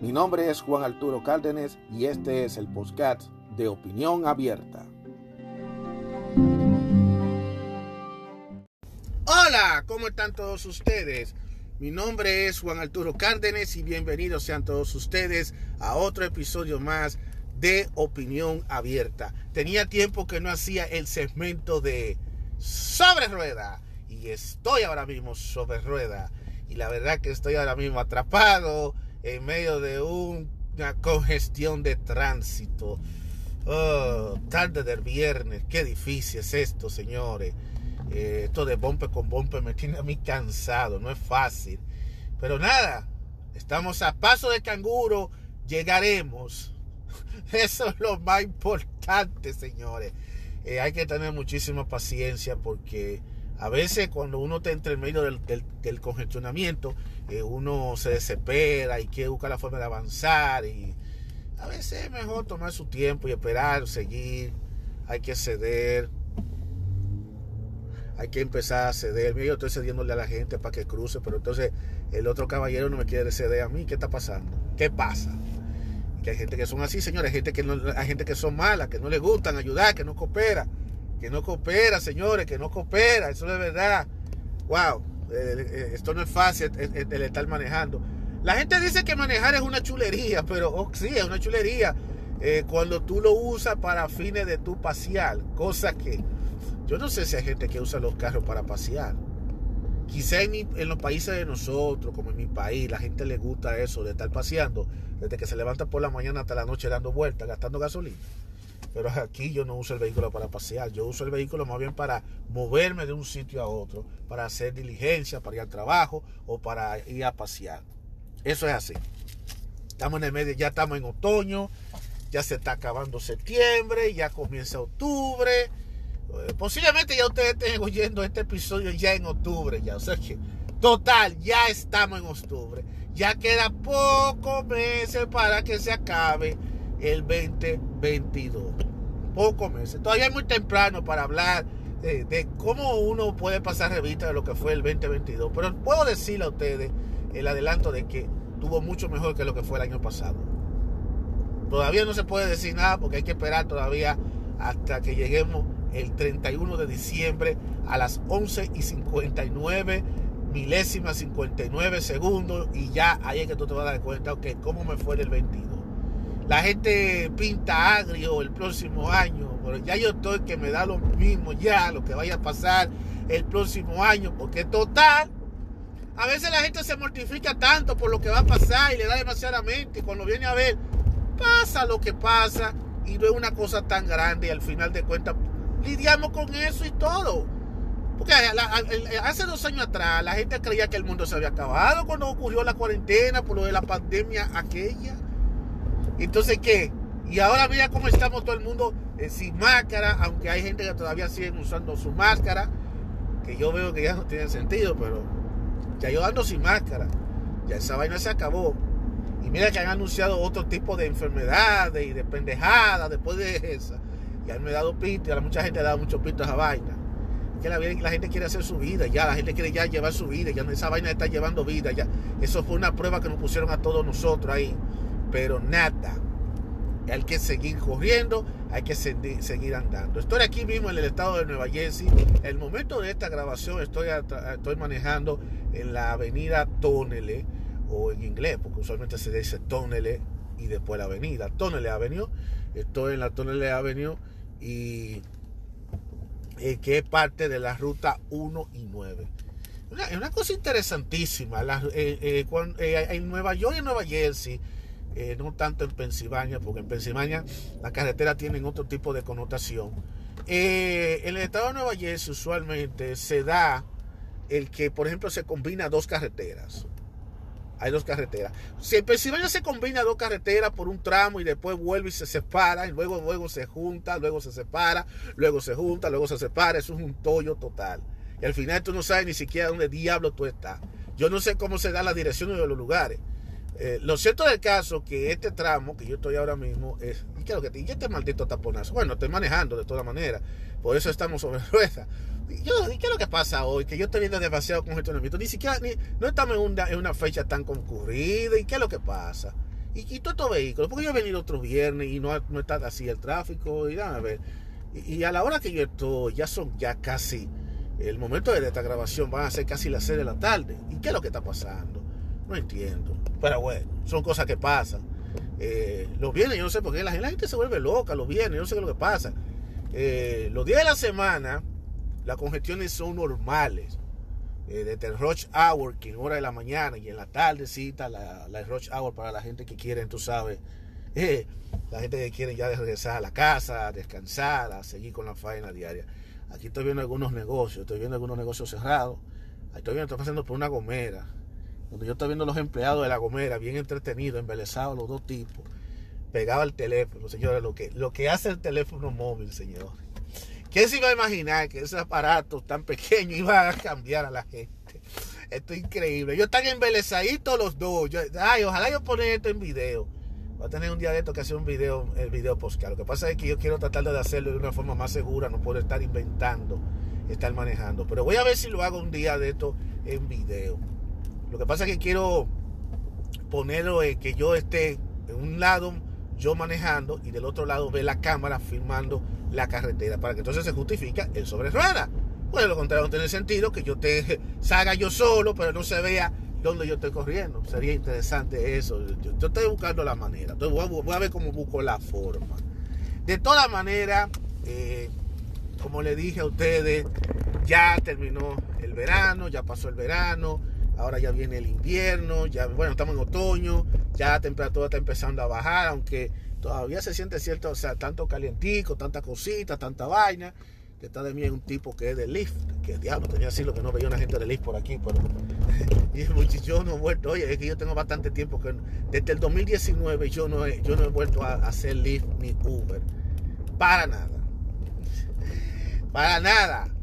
Mi nombre es Juan Arturo Cárdenas y este es el podcast de Opinión Abierta. Hola, ¿cómo están todos ustedes? Mi nombre es Juan Arturo Cárdenas y bienvenidos sean todos ustedes a otro episodio más de Opinión Abierta. Tenía tiempo que no hacía el segmento de Sobre Rueda y estoy ahora mismo sobre rueda y la verdad que estoy ahora mismo atrapado en medio de una congestión de tránsito. Oh, tarde del viernes, qué difícil es esto, señores. Eh, esto de bombe con bombe me tiene a mí cansado, no es fácil. Pero nada, estamos a paso de canguro, llegaremos. Eso es lo más importante, señores. Eh, hay que tener muchísima paciencia porque a veces cuando uno está entre el medio del, congestionamiento, eh, uno se desespera y quiere buscar la forma de avanzar y a veces es mejor tomar su tiempo y esperar, seguir, hay que ceder, hay que empezar a ceder. Yo estoy cediéndole a la gente para que cruce, pero entonces el otro caballero no me quiere ceder a mí. ¿Qué está pasando? ¿Qué pasa? Que hay gente que son así, señores, hay gente que, no, hay gente que son malas, que no les gustan ayudar, que no coopera que no coopera, señores, que no coopera, eso es verdad. Wow, eh, eh, esto no es fácil el, estar manejando. La gente dice que manejar es una chulería, pero oh, sí, es una chulería eh, cuando tú lo usas para fines de tu pasear, cosa que yo no sé si hay gente que usa los carros para pasear. Quizá en, los países de nosotros, como en mi país, la gente le gusta eso de estar paseando desde que se levanta por la mañana hasta la noche dando vueltas, gastando gasolina. Pero aquí yo no uso el vehículo para pasear, yo uso el vehículo más bien para moverme de un sitio a otro, para hacer diligencia, para ir al trabajo o para ir a pasear. Eso es así. Estamos en el medio, ya estamos en otoño, ya se está acabando septiembre, ya comienza octubre. Eh, posiblemente ya ustedes estén oyendo este episodio ya en octubre, ya. O sea que, total, ya estamos en octubre. Ya queda pocos meses para que se acabe el 2022. Pocos meses. Todavía es muy temprano para hablar de, cómo uno puede pasar revista de lo que fue el 2022. Pero puedo decirle a ustedes el adelanto de que tuvo mucho mejor que lo que fue el año pasado. Todavía no se puede decir nada porque hay que esperar todavía hasta que lleguemos el 31 de diciembre a las 11 y 59 milésimas 59 segundos y ya ahí es que tú te vas a dar cuenta, ok, cómo me fue el 22. La gente pinta agrio el próximo año, pero ya yo estoy que me da lo mismo ya lo que vaya a pasar el próximo año, porque total, a veces la gente se mortifica tanto por lo que va a pasar y le da demasiada mente. Cuando viene a ver, pasa lo que pasa y no es una cosa tan grande y al final de cuentas lidiamos con eso y todo. Porque hace dos años atrás la gente creía que el mundo se había acabado cuando ocurrió la cuarentena por lo de la pandemia aquella. Entonces, ¿qué? Y ahora mira cómo estamos todo el mundo eh, sin máscara, aunque hay gente que todavía sigue usando su máscara, que yo veo que ya no tiene sentido, pero ya yo ando sin máscara. Ya esa vaina se acabó. Y mira que han anunciado otro tipo de enfermedades y de pendejadas después de esa. Y han me dado pito, y a mucha gente ha dado mucho pito a esa vaina. Que la, la, gente quiere hacer su vida, ya la gente quiere ya llevar su vida, ya esa vaina está llevando vida, ya. Eso fue una prueba que nos pusieron a todos nosotros ahí pero nada. Hay que seguir corriendo, hay que seguir andando. Estoy aquí mismo en el estado de Nueva Jersey. El momento de esta grabación estoy, estoy manejando en la avenida Tonele, o en inglés, porque usualmente se dice Tonele y después la avenida. Tonele Avenue. Estoy en la Tonele Avenue y eh, que es parte de la ruta 1 y 9. Una, una cosa interesantísima. Eh, eh, en Nueva York y en Nueva Jersey eh, no tanto en Pensilvania, porque en Pensilvania las carreteras tienen otro tipo de connotación. Eh, en el estado de Nueva Jersey usualmente se da el que, por ejemplo, se combina dos carreteras. Hay dos carreteras. Si en Pensilvania se combina dos carreteras por un tramo y después vuelve y se separa, y luego, luego se junta, luego se separa, luego se junta, luego se separa, eso es un tollo total. Y al final tú no sabes ni siquiera dónde diablo tú estás. Yo no sé cómo se da la dirección de los lugares. Eh, lo cierto del caso que este tramo que yo estoy ahora mismo es. ¿Y qué es lo que te, y este maldito taponazo? Bueno, estoy manejando de todas maneras. Por eso estamos sobre ruedas. ¿Y, ¿Y qué es lo que pasa hoy? Que yo estoy viendo demasiado congestionamiento. Ni siquiera, ni, no estamos en una, una fecha tan concurrida. ¿Y qué es lo que pasa? Y, y todos estos vehículos. Porque yo he venido otro viernes y no, no está así el tráfico. Y dame a ver. Y, y, a la hora que yo estoy, ya son ya casi el momento de esta grabación van a ser casi las 6 de la tarde. ¿Y qué es lo que está pasando? No entiendo. Pero bueno, son cosas que pasan. Eh, los viernes, yo no sé por qué la gente se vuelve loca, los viernes, yo no sé qué es lo que pasa. Eh, los días de la semana, las congestiones son normales. Eh, desde el rush hour, que en hora de la mañana y en la tardecita, la, la rush hour para la gente que quiere, tú sabes, eh, la gente que quiere ya regresar a la casa, descansar, a seguir con la faena diaria. Aquí estoy viendo algunos negocios, estoy viendo algunos negocios cerrados. Estoy viendo, estoy pasando por una gomera, donde yo estoy viendo los empleados de la gomera, bien entretenidos, embelesados los dos tipos, pegados al teléfono, señores, lo que, lo que hace el teléfono móvil, señor. ¿Quién se iba a imaginar que ese aparato tan pequeño iba a cambiar a la gente? Esto es increíble. Ellos están embelesaditos los dos. Yo, ay, ojalá yo ponga esto en video. Voy a tener un día de esto que hacer un video, el video podcast. Lo que pasa es que yo quiero tratar de hacerlo de una forma más segura, no puedo estar inventando, estar manejando. Pero voy a ver si lo hago un día de esto en video. Lo que pasa es que quiero ponerlo en que yo esté en un lado yo manejando y del otro lado ve la cámara filmando la carretera para que entonces se justifica el sobre rueda. Pues lo contrario no tiene sentido que yo te salga yo solo, pero no se vea donde yo estoy corriendo. Sería interesante eso. Yo, estoy buscando la manera. Entonces voy a, voy a, ver cómo busco la forma. De todas maneras, eh, como le dije a ustedes, ya terminó el verano, ya pasó el verano, ahora ya viene el invierno, ya bueno, estamos en otoño, ya la temperatura está empezando a bajar, aunque todavía se siente cierto, o sea, tanto calientico, tanta cosita, tanta vaina detrás de mí un tipo que es de Lyft, que diablo, tenía así lo que no veía una gente de Lyft por aquí, pero y yo no he vuelto, oye, es que yo tengo bastante tiempo que desde el 2019 yo no he, yo no he vuelto a, a hacer Lyft ni Uber, para nada, para nada.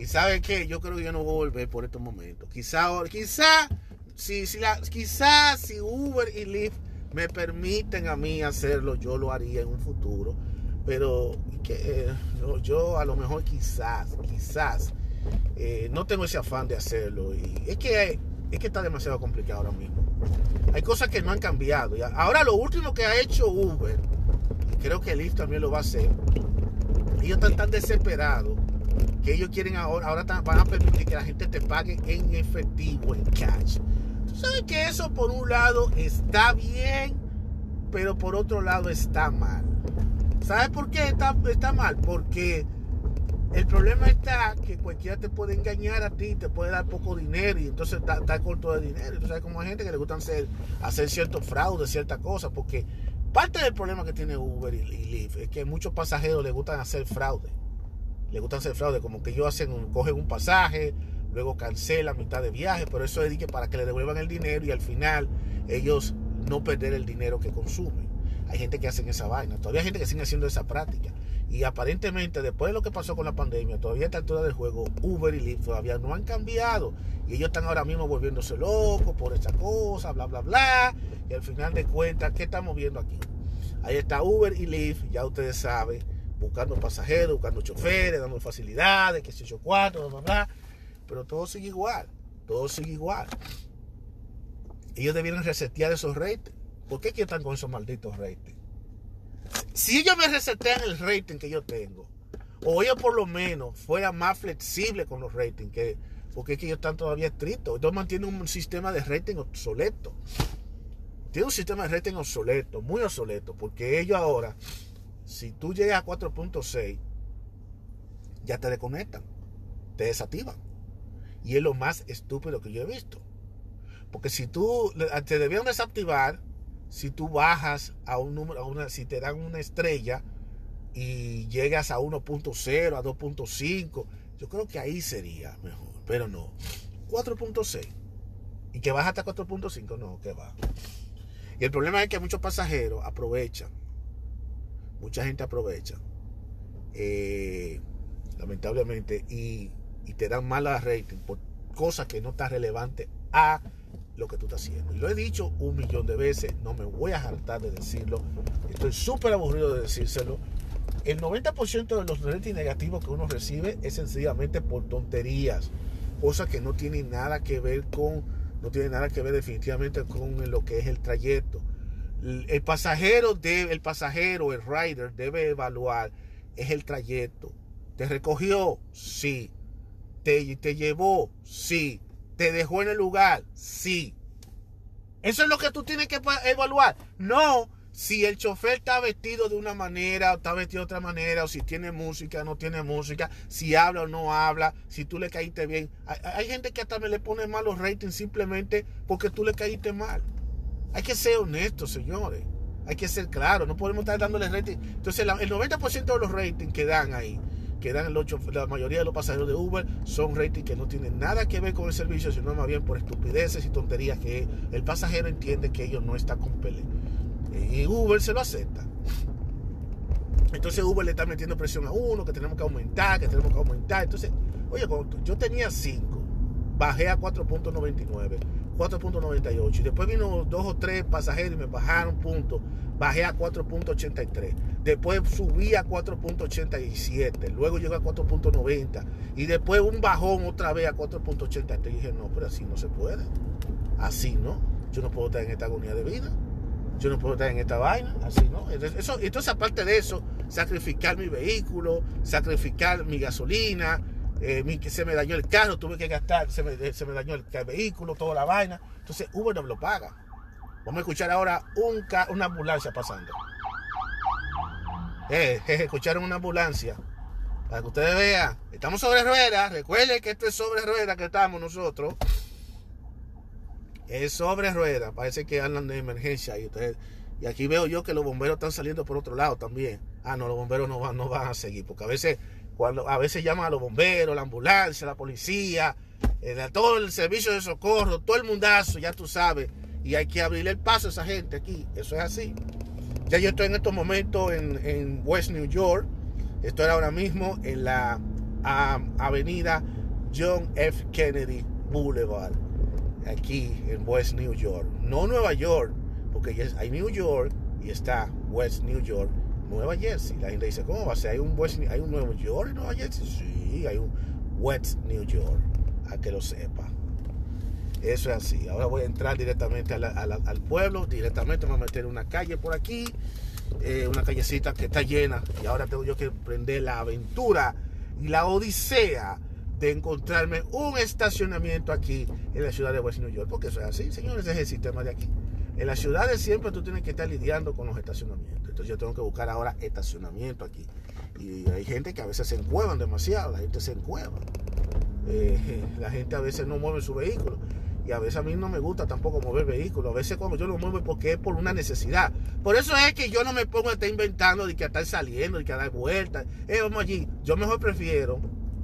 Y sabe qué, yo creo que yo no voy a volver por estos momentos. Quizá, quizá, si, si la, quizá si Uber y Lyft me permiten a mí hacerlo, yo lo haría en un futuro pero que, eh, yo a lo mejor quizás, quizás, eh, no tengo ese afán de hacerlo. Y es que, es que está demasiado complicado ahora mismo. Hay cosas que no han cambiado. Ahora lo último que ha hecho Uber, y creo que Lyft también lo va a hacer, ellos están tan desesperados que ellos quieren ahora, ahora van a permitir que la gente te pague en efectivo, en cash. Tú sabes que eso por un lado está bien, pero por otro lado está mal. ¿Sabes por qué está, mal? Porque el problema está que cualquiera te puede engañar a ti, te puede dar poco dinero y entonces está, corto de dinero. Entonces hay como hay gente que le gusta hacer, hacer ciertos fraudes, ciertas cosas, porque parte del problema que tiene Uber y, y Lyft es que muchos pasajeros les gustan hacer fraude. Les gustan hacer fraude, como que ellos hacen, cogen un pasaje, luego cancelan mitad de viaje, pero eso es para que le devuelvan el dinero y al final ellos no perder el dinero que consumen. Hay gente que hacen esa vaina. Todavía hay gente que sigue haciendo esa práctica. Y aparentemente, después de lo que pasó con la pandemia, todavía a esta altura del juego, Uber y Lyft todavía no han cambiado. Y ellos están ahora mismo volviéndose locos por esta cosa, bla, bla, bla. Y al final de cuentas, ¿qué estamos viendo aquí? Ahí está Uber y Lyft, ya ustedes saben, buscando pasajeros, buscando choferes, dando facilidades, que se yo cuatro, bla, bla, bla. Pero todo sigue igual. Todo sigue igual. Ellos debieron resetear esos ratings ¿Por qué están con esos malditos ratings? Si ellos me resetean el rating que yo tengo, o ellos por lo menos fueran más flexibles con los ratings, que, porque es que ellos están todavía estrictos. Ellos mantienen un sistema de rating obsoleto. Tiene un sistema de rating obsoleto, muy obsoleto, porque ellos ahora, si tú llegas a 4.6, ya te desconectan, te desactivan. Y es lo más estúpido que yo he visto. Porque si tú te debían desactivar si tú bajas a un número, a una, si te dan una estrella y llegas a 1.0, a 2.5, yo creo que ahí sería mejor, pero no. 4.6. Y que baja hasta 4.5, no, que va. Y el problema es que muchos pasajeros aprovechan. Mucha gente aprovecha. Eh, lamentablemente. Y, te dan mala rating por cosas que no están relevantes a lo que tú estás haciendo. Y lo he dicho un millón de veces. No me voy a hartar de decirlo. Estoy súper aburrido de decírselo. El 90% de los ratings negativos que uno recibe es sencillamente por tonterías. Cosas que no tienen nada que ver con no tiene nada que ver definitivamente con lo que es el trayecto. El pasajero debe, el pasajero, el rider debe evaluar es el trayecto. ¿Te recogió? Sí. ¿Te, te llevó? Sí. ¿Te dejó en el lugar? Sí. Eso es lo que tú tienes que evaluar. No si el chofer está vestido de una manera o está vestido de otra manera, o si tiene música o no tiene música, si habla o no habla, si tú le caíste bien. Hay, gente que hasta me le pone mal los ratings simplemente porque tú le caíste mal. Hay que ser honestos, señores. Hay que ser claros. No podemos estar dándole rating. Entonces, el 90% de los ratings que dan ahí, que dan el 8, la mayoría de los pasajeros de Uber, son ratings que no tienen nada que ver con el servicio, sino más bien por estupideces y tonterías que el pasajero entiende que ellos no están con y Uber se lo acepta. Entonces Uber le está metiendo presión a uno, que tenemos que aumentar, que tenemos que aumentar. Entonces, oye, yo tenía 5, bajé a 4.99, 4.98. Y después vino dos o tres pasajeros y me bajaron puntos. Bajé a 4.83. Después subí a 4.87. Luego llegó a 4.90. Y después un bajón otra vez a 4.83. Y dije, no, pero así no se puede. Así no. Yo no puedo estar en esta agonía de vida yo no puedo estar en esta vaina, así, ¿no? Eso, entonces, aparte de eso, sacrificar mi vehículo, sacrificar mi gasolina, eh, se me dañó el carro, tuve que gastar, se me, dañó el, vehículo, toda la vaina. Entonces, Uber no me lo paga. Vamos a escuchar ahora un, una ambulancia pasando. Eh, escucharon una ambulancia. Para que ustedes vean, estamos sobre ruedas. Recuerden que esto es sobre ruedas que estamos nosotros es sobre ruedas. Parece que hablan de emergencia. Y, y aquí veo yo que los bomberos están saliendo por otro lado también. Ah, no, los bomberos no van, no van a seguir. Porque a veces, cuando, a veces llaman a los bomberos, la ambulancia, la policía, eh, todo el servicio de socorro, todo el mundazo, ya tú sabes. Y hay que abrirle el paso a esa gente aquí. Eso es así. Ya yo estoy en estos momentos en, West New York. Estoy ahora mismo en la avenida John F. Kennedy Boulevard aquí en West New York. No Nueva York, porque hay New York y está West New York, Nueva Jersey. La gente dice, ¿cómo va a ser? ¿Hay un, West, hay un Nueva York en Nueva Jersey? Sí, hay un West New York, a que lo sepa. Eso es así. Ahora voy a entrar directamente al pueblo, directamente me voy a meter una calle por aquí, eh, una callecita que está llena. Y ahora tengo yo que prender la aventura y la odisea de encontrarme un estacionamiento aquí en la ciudad de West New York, porque eso es así, señores, es el sistema de aquí. En las ciudades siempre tú tienes que estar lidiando con los estacionamientos. Entonces yo tengo que buscar ahora estacionamiento aquí. Y hay gente que a veces se encuevan demasiado, la gente se encueva. Eh, la gente a veces no mueve su vehículo. Y a veces a mí no me gusta tampoco mover vehículos. A veces cuando yo lo muevo porque es por una necesidad. Por eso es que yo no me pongo a estar inventando de que estar saliendo, de que a dar vueltas. Eh, vamos allí. Yo mejor prefiero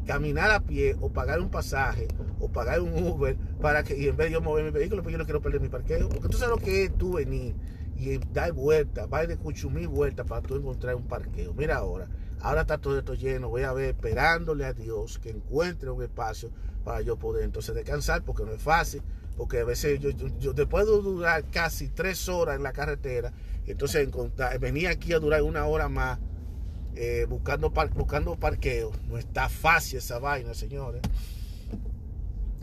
caminar a pie o pagar un pasaje o pagar un Uber para que y en vez de yo mover mi vehículo, pues yo no quiero perder mi parqueo. Porque tú sabes lo que es tú venir y dar vuelta, va de cuchumí vuelta para tú encontrar un parqueo. Mira ahora, ahora está todo esto lleno. Voy a ver esperándole a Dios que encuentre un espacio para yo poder entonces descansar, porque no es fácil. Porque a veces yo, después de durar casi tres horas en la carretera, entonces venía aquí a durar una hora más eh, buscando, buscando parqueo. No está fácil esa vaina, señores.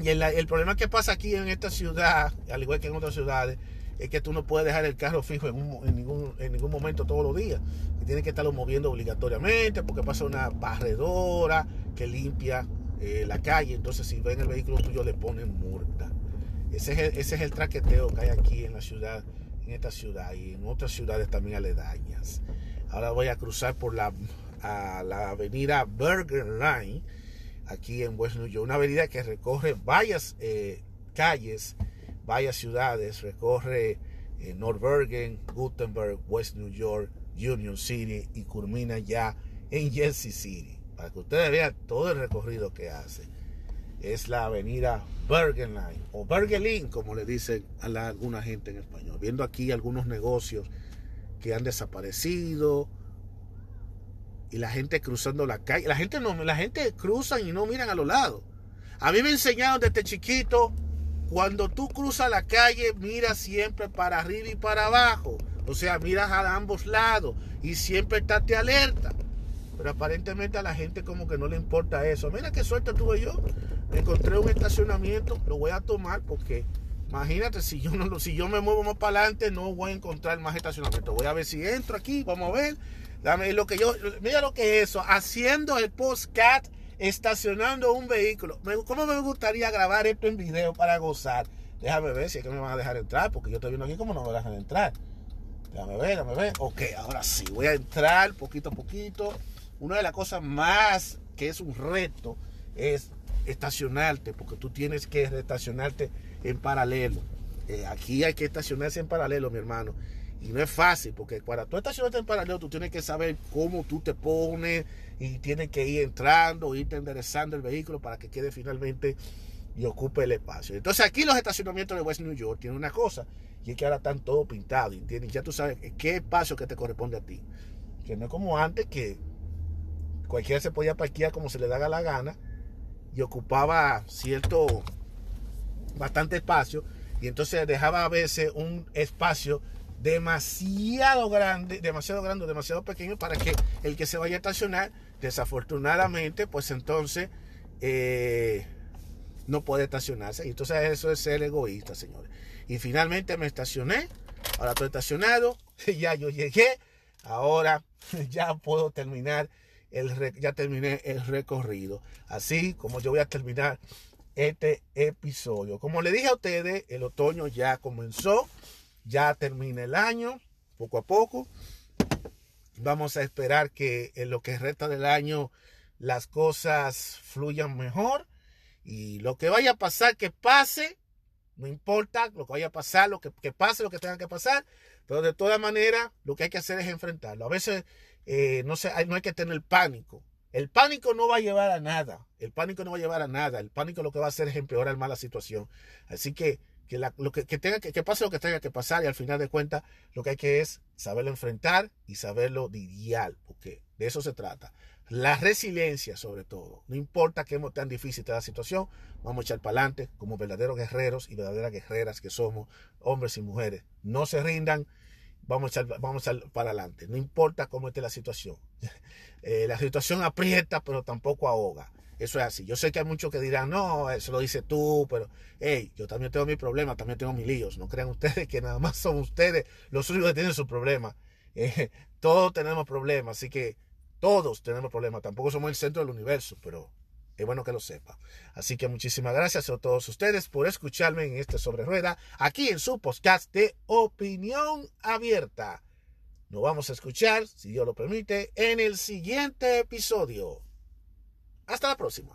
Y el, problema que pasa aquí en esta ciudad, al igual que en otras ciudades, es que tú no puedes dejar el carro fijo en, ningún, en ningún momento todos los días. tienes que estarlo moviendo obligatoriamente porque pasa una barredora que limpia eh, la calle. Entonces, si ven el vehículo tuyo, le ponen multa. Ese es, el, ese es el traqueteo que hay aquí en la ciudad, en esta ciudad y en otras ciudades también aledañas. Ahora voy a cruzar por la, la avenida Burger Line, aquí en West New York. Una avenida que recorre varias eh, calles, varias ciudades. Recorre eh, North Bergen, Gutenberg, West New York, Union City y culmina ya en Jersey City. Para que ustedes vean todo el recorrido que hace. es la avenida Bergenline o Bergelin, como le dicen a alguna gente en español. Viendo aquí algunos negocios que han desaparecido y la gente cruzando la calle. La gente no, la gente cruza y no miran a los lados. A mí me enseñaron desde chiquito, cuando tú cruzas la calle, mira siempre para arriba y para abajo. O sea, miras a ambos lados y siempre estate alerta. Pero aparentemente a la gente como que no le importa eso. Mira qué suerte tuve yo. Encontré un estacionamiento, lo voy a tomar porque imagínate si yo no si yo me muevo más para adelante no voy a encontrar más estacionamiento. Voy a ver si entro aquí, vamos a ver. Dame lo que yo mira lo que es eso, haciendo el postcat estacionando un vehículo. ¿Cómo me gustaría grabar esto en video para gozar? Déjame ver si es que me van a dejar entrar, porque yo estoy viendo aquí cómo no me dejan entrar. Déjame ver, déjame ver. Ok, ahora sí, voy a entrar poquito a poquito. Una de las cosas más que es un reto es estacionarte, porque tú tienes que estacionarte en paralelo. Eh, aquí hay que estacionarse en paralelo, mi hermano. Y no es fácil, porque para tú estacionarte en paralelo, tú tienes que saber cómo tú te pones y tienes que ir entrando, irte enderezando el vehículo para que quede finalmente y ocupe el espacio. Entonces aquí los estacionamientos de West New York tienen una cosa, y es que ahora están todos pintados y tienen, ya tú sabes qué espacio que te corresponde a ti. Que no es como antes que cualquiera se podía parquear como se le daba la gana y ocupaba cierto, bastante espacio y entonces dejaba a veces un espacio demasiado grande, demasiado grande, demasiado pequeño para que el que se vaya a estacionar, desafortunadamente, pues entonces eh, no puede estacionarse. Y entonces eso es ser egoísta, señores. Y finalmente me estacioné, ahora estoy estacionado, ya yo llegué, ahora ya puedo terminar el, ya terminé el recorrido. Así como yo voy a terminar este episodio. Como le dije a ustedes, el otoño ya comenzó, ya termina el año, poco a poco. Vamos a esperar que en lo que resta del año las cosas fluyan mejor y lo que vaya a pasar, que pase, no importa lo que vaya a pasar, lo que, pase, lo que tenga que pasar, pero de todas maneras lo que hay que hacer es enfrentarlo. A veces eh, no, hay, no hay que tener pánico. El pánico no va a llevar a nada. El pánico no va a llevar a nada. El pánico lo que va a hacer es empeorar más la situación. Así que que, lo que, tenga que, que, pase lo que tenga que pasar y al final de cuentas lo que hay que es saberlo enfrentar y saberlo lidiar, porque de eso se trata. La resiliencia sobre todo. No importa qué tan difícil esté la situación, vamos a echar para adelante como verdaderos guerreros y verdaderas guerreras que somos, hombres y mujeres. No se rindan vamos a echar, vamos a para adelante. No importa cómo esté la situación. Eh, la situación aprieta, pero tampoco ahoga. Eso es así. Yo sé que hay muchos que dirán, no, eso lo dices tú, pero, hey, yo también tengo mi problema, también tengo mis líos. No crean ustedes que nada más son ustedes los únicos que tienen su problema. Eh, todos tenemos problemas, así que todos tenemos problemas. Tampoco somos el centro del universo, pero es bueno que lo sepa. Así que muchísimas gracias a todos ustedes por escucharme en este sobre rueda, aquí en su podcast de opinión abierta. Nos vamos a escuchar, si Dios lo permite, en el siguiente episodio. Hasta la próxima.